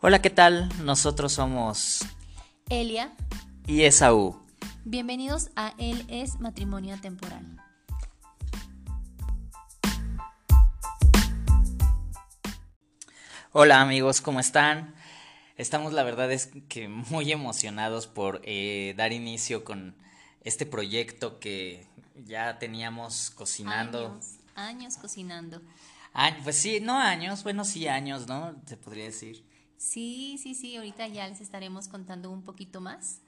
Hola, ¿qué tal? Nosotros somos Elia. Y Esaú. Bienvenidos a Él es Matrimonio Temporal. Hola amigos, ¿cómo están? Estamos la verdad es que muy emocionados por eh, dar inicio con este proyecto que ya teníamos cocinando. Años, años cocinando. pues sí, no años, bueno sí años, ¿no? Se podría decir. Sí, sí, sí, ahorita ya les estaremos contando un poquito más.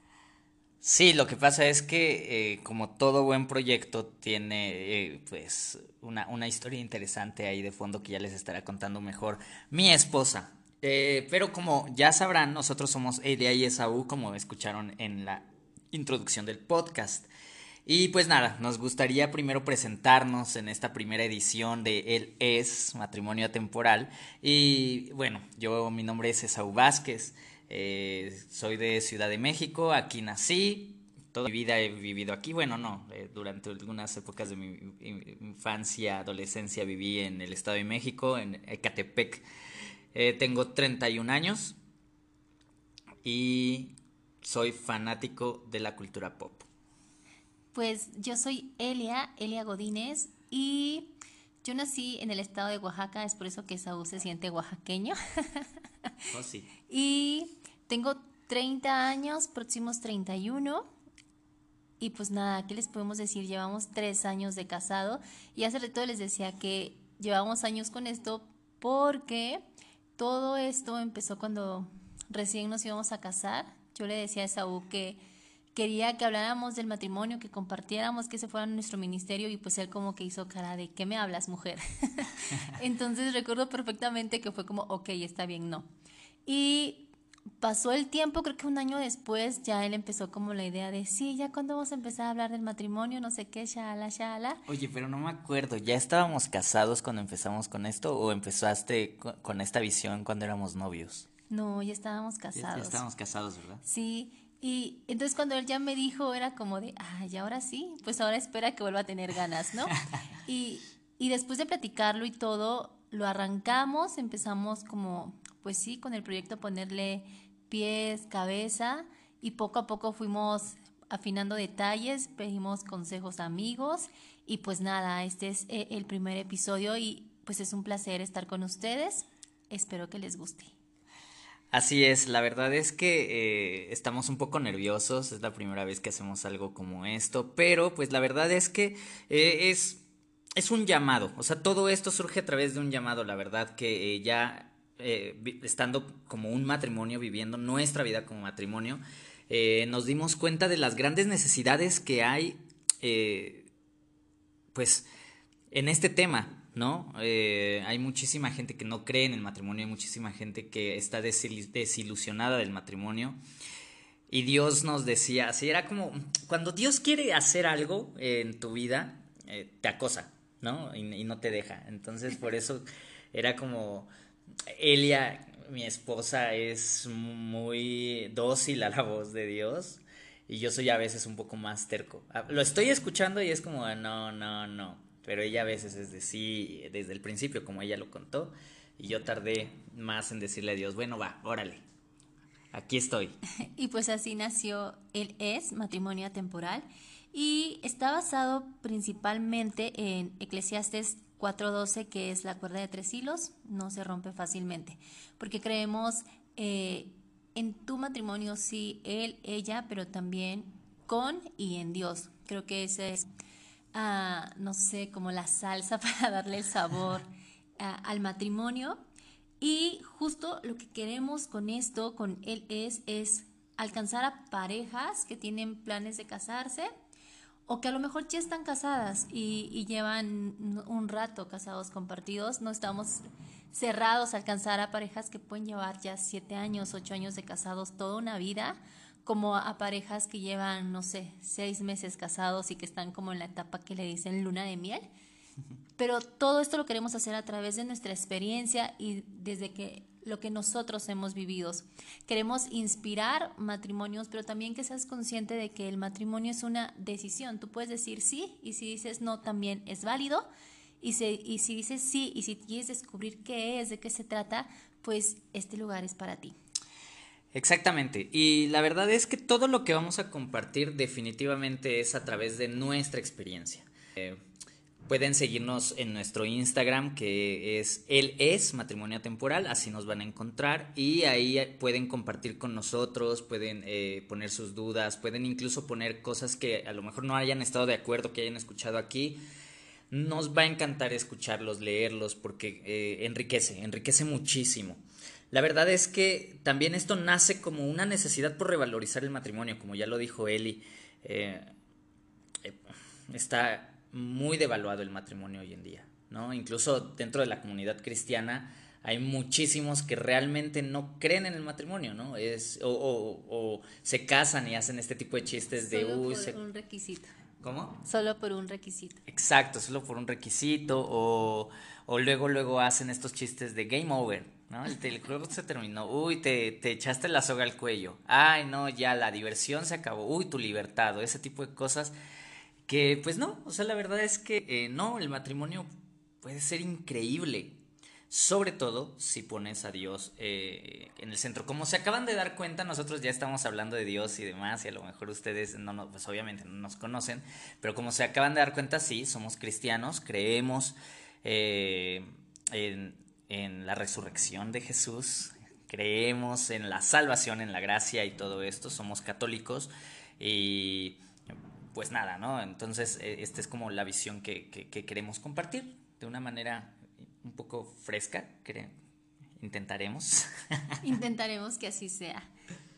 Sí, lo que pasa es que eh, como todo buen proyecto tiene eh, pues una, una, historia interesante ahí de fondo que ya les estará contando mejor mi esposa. Eh, pero como ya sabrán, nosotros somos Elia y Esaú, como escucharon en la introducción del podcast. Y pues nada, nos gustaría primero presentarnos en esta primera edición de Él es Matrimonio Atemporal. Y bueno, yo mi nombre es Esaú Vázquez, eh, soy de Ciudad de México, aquí nací, toda mi vida he vivido aquí. Bueno, no, eh, durante algunas épocas de mi infancia, adolescencia viví en el Estado de México, en Ecatepec. Eh, tengo 31 años y soy fanático de la cultura pop. Pues yo soy Elia, Elia Godínez, y yo nací en el estado de Oaxaca, es por eso que Saúl se siente oaxaqueño. Oh, sí. Y tengo 30 años, próximos 31. Y pues nada, ¿qué les podemos decir? Llevamos tres años de casado y hace rato les decía que llevamos años con esto porque todo esto empezó cuando recién nos íbamos a casar. Yo le decía a Saúl que quería que habláramos del matrimonio, que compartiéramos, que se fuera nuestro ministerio y pues él como que hizo cara de, ¿qué me hablas, mujer? Entonces recuerdo perfectamente que fue como, ok, está bien, no. Y pasó el tiempo, creo que un año después ya él empezó como la idea de, sí, ya cuando vamos a empezar a hablar del matrimonio, no sé qué, shala, shala. Oye, pero no me acuerdo, ¿ya estábamos casados cuando empezamos con esto o empezaste con esta visión cuando éramos novios? No, ya estábamos casados. ya estábamos casados, ¿verdad? Sí, y entonces cuando él ya me dijo, era como de, ah, y ahora sí, pues ahora espera que vuelva a tener ganas, ¿no? y, y después de platicarlo y todo, lo arrancamos, empezamos como, pues sí, con el proyecto ponerle pies, cabeza, y poco a poco fuimos afinando detalles, pedimos consejos a amigos, y pues nada, este es eh, el primer episodio y pues es un placer estar con ustedes. Espero que les guste. Así es, la verdad es que eh, estamos un poco nerviosos, es la primera vez que hacemos algo como esto, pero pues la verdad es que eh, es, es un llamado, o sea, todo esto surge a través de un llamado, la verdad que eh, ya estando como un matrimonio, viviendo nuestra vida como matrimonio, nos dimos cuenta de las grandes necesidades que hay, pues, en este tema, ¿no? Eh, hay muchísima gente que no cree en el matrimonio, hay muchísima gente que está desilusionada del matrimonio. Y Dios nos decía, así era como, cuando Dios quiere hacer algo en tu vida, eh, te acosa, ¿no? Y, no te deja. Entonces, por eso era como, Elia, mi esposa, es muy dócil a la voz de Dios. Y yo soy a veces un poco más terco. Ah, lo estoy escuchando y es como, no, no, no pero ella a veces es de sí desde el principio, como ella lo contó, y yo tardé más en decirle a Dios, bueno, va, órale, aquí estoy. Y pues así nació el Es, matrimonio temporal, y está basado principalmente en Eclesiastes 4.12, que es la cuerda de tres hilos, no se rompe fácilmente, porque creemos eh, en tu matrimonio, sí, él, ella, pero también con y en Dios. Creo que ese es no sé, como la salsa para darle el sabor al matrimonio. Y justo lo que queremos con esto, con él es, es alcanzar a parejas que tienen planes de casarse o que a lo mejor ya están casadas y, y llevan un rato casados compartidos. No estamos cerrados a alcanzar a parejas que pueden llevar ya siete años, ocho años de casados, toda una vida como a parejas que llevan, no sé, seis meses casados y que están como en la etapa que le dicen luna de miel. Pero todo esto lo queremos hacer a través de nuestra experiencia y desde que lo que nosotros hemos vivido. Queremos inspirar matrimonios, pero también que seas consciente de que el matrimonio es una decisión. Tú puedes decir sí y si dices no también es válido Y, se, y si dices sí y si quieres descubrir qué es, de qué se trata, pues este lugar es para ti. Exactamente. Y la verdad es que todo lo que vamos a compartir definitivamente es a través de nuestra experiencia. Eh, pueden seguirnos en nuestro Instagram que es él es matrimonio temporal, así nos van a encontrar y ahí pueden compartir con nosotros, pueden eh, poner sus dudas, pueden incluso poner cosas que a lo mejor no hayan estado de acuerdo, que hayan escuchado aquí. Nos va a encantar escucharlos, leerlos, porque eh, enriquece, enriquece muchísimo. La verdad es que también esto nace como una necesidad por revalorizar el matrimonio, como ya lo dijo Eli. Eh, eh, está muy devaluado el matrimonio hoy en día, ¿no? Incluso dentro de la comunidad cristiana hay muchísimos que realmente no creen en el matrimonio, ¿no? Es, o, se casan y hacen este tipo de chistes de... Uy, por un requisito. ¿Cómo? Solo por un requisito. Exacto, solo por un requisito o, o luego luego hacen estos chistes de game over, ¿no? El, juego se terminó, uy, te, te, echaste la soga al cuello, ay, no, ya la diversión se acabó, uy, tu libertad, o ese tipo de cosas que, pues no, o sea, la verdad es que eh, no, el matrimonio puede ser increíble, sobre todo si pones a Dios eh, en el centro. Como se acaban de dar cuenta, nosotros ya estamos hablando de Dios y demás, y a lo mejor ustedes, no, no, pues obviamente no nos conocen, pero como se acaban de dar cuenta, sí, somos cristianos, creemos eh, en en la resurrección de Jesús, creemos en la salvación, en la gracia y todo esto, somos católicos y pues nada, ¿no? Entonces e, esta es como la visión que, queremos compartir de una manera un poco fresca, intentaremos. Intentaremos que así sea.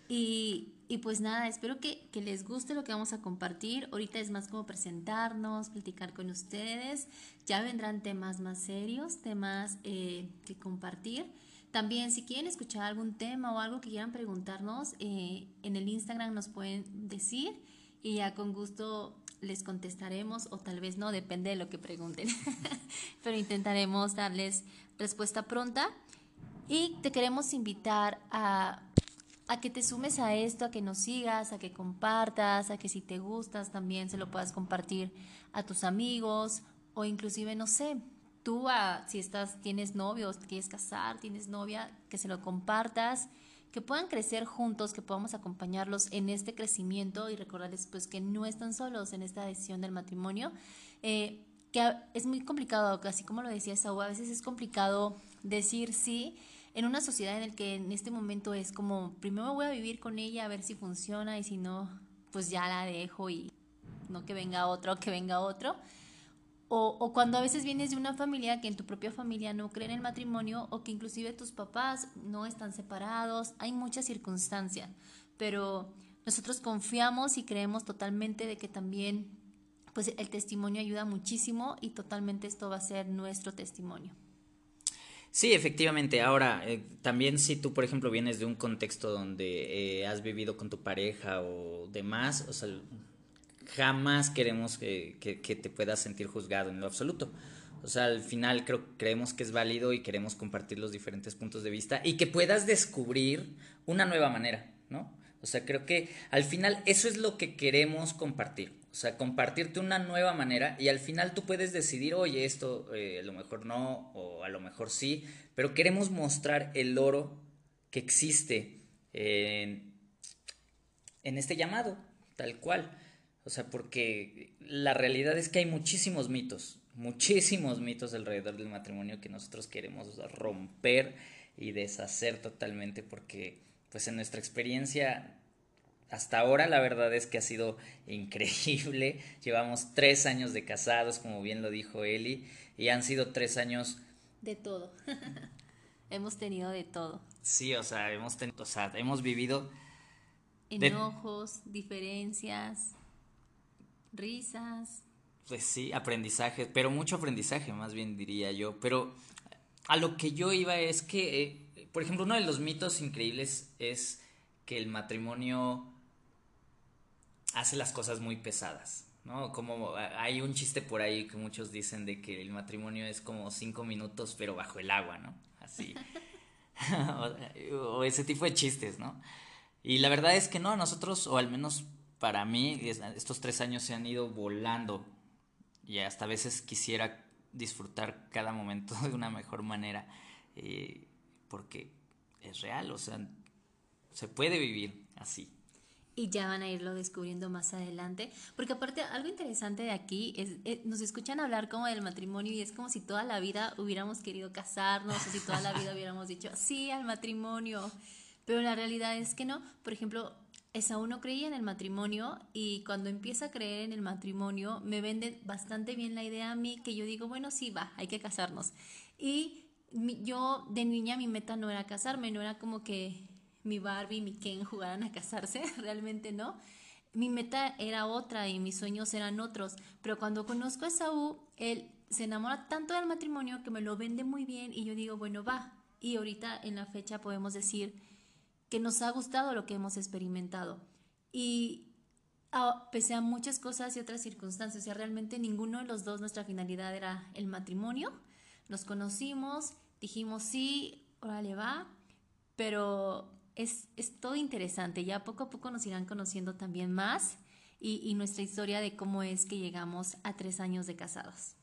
Y, y pues nada, espero que, que, les guste lo que vamos a compartir. Ahorita es más como presentarnos, platicar con ustedes. Ya vendrán temas más serios, temas eh, que compartir. También si quieren escuchar algún tema o algo que quieran preguntarnos, eh, en el Instagram nos pueden decir y ya con gusto les contestaremos o tal vez no, depende de lo que pregunten. Pero intentaremos darles respuesta pronta. Y te queremos invitar a a que te sumes a esto, a que nos sigas, a que compartas, a que si te gustas también se lo puedas compartir a tus amigos o inclusive, no sé, tú a, si estás, tienes novios, quieres casar, tienes novia, que se lo compartas, que puedan crecer juntos, que podamos acompañarlos en este crecimiento y recordarles pues que no están solos en esta decisión del matrimonio, eh, que es muy complicado, así como lo decía Saúl, a veces es complicado decir sí en una sociedad en la que en este momento es como, primero voy a vivir con ella a ver si funciona y si no, pues ya la dejo y no que venga otro que venga otro. O, o, cuando a veces vienes de una familia que en tu propia familia no cree en el matrimonio o que inclusive tus papás no están separados, hay muchas circunstancias, pero nosotros confiamos y creemos totalmente de que también pues el testimonio ayuda muchísimo y totalmente esto va a ser nuestro testimonio. Sí, efectivamente. Ahora, eh, también si tú, por ejemplo, vienes de un contexto donde eh, has vivido con tu pareja o demás, o sea, jamás queremos que, que, te puedas sentir juzgado en lo absoluto. O sea, al final creo, creemos que es válido y queremos compartir los diferentes puntos de vista y que puedas descubrir una nueva manera, ¿no? O sea, creo que al final eso es lo que queremos compartir. O sea, compartirte una nueva manera y al final tú puedes decidir, oye, esto eh, a lo mejor no o a lo mejor sí, pero queremos mostrar el oro que existe en, en este llamado, tal cual. O sea, porque la realidad es que hay muchísimos mitos, muchísimos mitos alrededor del matrimonio que nosotros queremos romper y deshacer totalmente porque pues en nuestra experiencia hasta ahora la verdad es que ha sido increíble. Llevamos tres años de casados, como bien lo dijo Eli, y han sido tres años... De todo. hemos tenido de todo. Sí, o sea, hemos, tenido, o sea, hemos vivido... Enojos, diferencias, risas. Pues sí, aprendizaje, pero mucho aprendizaje más bien diría yo. Pero a lo que yo iba es que, eh, por ejemplo, uno de los mitos increíbles es que el matrimonio hace las cosas muy pesadas, ¿no? Como hay un chiste por ahí que muchos dicen de que el matrimonio es como cinco minutos pero bajo el agua, ¿no? Así. o, ese tipo de chistes, ¿no? Y la verdad es que no, nosotros, o al menos para mí, estos tres años se han ido volando y hasta a veces quisiera disfrutar cada momento de una mejor manera, eh, porque es real, o sea, se puede vivir así. Y ya van a irlo descubriendo más adelante, porque aparte algo interesante de aquí es, eh, nos escuchan hablar como del matrimonio y es como si toda la vida hubiéramos querido casarnos o si toda la vida hubiéramos dicho sí al matrimonio, pero la realidad es que no. Por ejemplo, Esaú no creía en el matrimonio y cuando empieza a creer en el matrimonio me vende bastante bien la idea a mí que yo digo, bueno, sí, va, hay que casarnos. Y yo de niña mi meta no era casarme, no era como que mi Barbie y mi Ken jugaran a casarse, realmente no. Mi meta era otra y mis sueños eran otros, pero cuando conozco a Esaú, él se enamora tanto del matrimonio que me lo vende muy bien y yo digo, bueno, va. Y ahorita en la fecha podemos decir que nos ha gustado lo que hemos experimentado. Y pese a muchas cosas y otras circunstancias, o sea, realmente ninguno de los dos nuestra finalidad era el matrimonio. Nos conocimos, dijimos sí, órale va, pero es, es todo interesante. Ya poco a poco nos irán conociendo también más y, y nuestra historia de cómo es que llegamos a tres años de casados.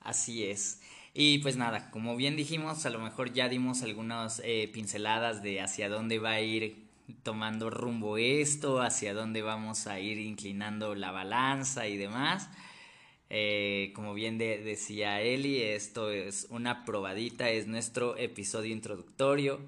Así es. Y pues nada, como bien dijimos, a lo mejor ya dimos algunas eh, pinceladas de hacia dónde va a ir tomando rumbo esto, hacia dónde vamos a ir inclinando la balanza y demás. Eh, como bien decía Eli, esto es una probadita, es nuestro episodio introductorio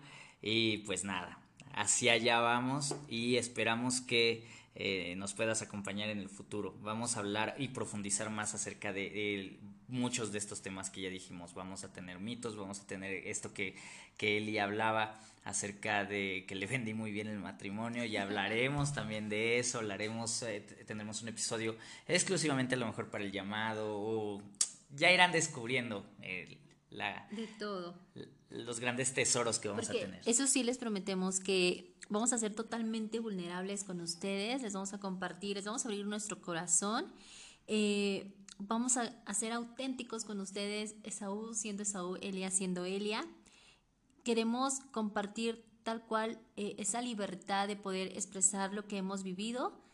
y pues nada, hacia allá vamos y esperamos que eh, nos puedas acompañar en el futuro. Vamos a hablar y profundizar más acerca de, muchos de estos temas que ya dijimos. Vamos a tener mitos, vamos a tener esto que, que Eli hablaba acerca de que le vendí muy bien el matrimonio y hablaremos también de eso, hablaremos, eh, tendremos un episodio exclusivamente a lo mejor para el llamado o ya irán descubriendo la, de todo. los grandes tesoros que vamos a tener. Eso sí les prometemos que vamos a ser totalmente vulnerables con ustedes, les vamos a compartir, les vamos a abrir nuestro corazón. Eh, vamos a, ser auténticos con ustedes, Esaú siendo Esaú, Elia siendo Elia. Queremos compartir tal cual eh, esa libertad de poder expresar lo que hemos vivido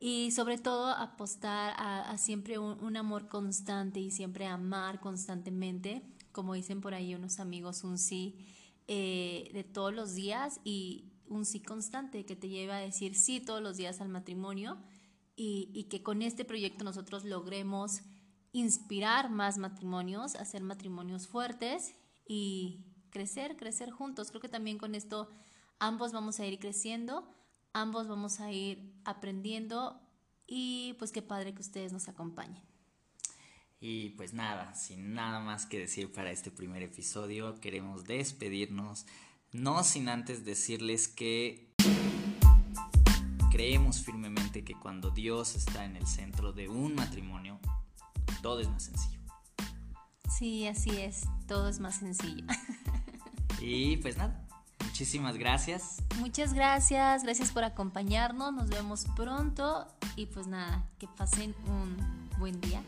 y sobre todo apostar a, siempre un, amor constante y siempre amar constantemente, como dicen por ahí unos amigos, un sí eh, de todos los días y un sí constante que te lleva a decir sí todos los días al matrimonio y, que con este proyecto nosotros logremos inspirar más matrimonios, hacer matrimonios fuertes y crecer, crecer juntos. Creo que también con esto ambos vamos a ir creciendo, ambos vamos a ir aprendiendo y pues qué padre que ustedes nos acompañen. Y pues nada, sin nada más que decir para este primer episodio, queremos despedirnos, no sin antes decirles que Creemos firmemente que cuando Dios está en el centro de un matrimonio, todo es más sencillo. Sí, así es, todo es más sencillo. Y pues nada, muchísimas gracias. Muchas gracias, gracias por acompañarnos, nos vemos pronto y pues nada, que pasen un buen día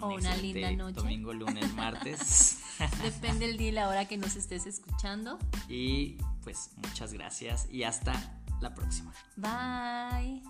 o una linda noche. Domingo, lunes, martes. Depende el día y la hora que nos estés escuchando. Y pues muchas gracias y hasta la próxima. Bye.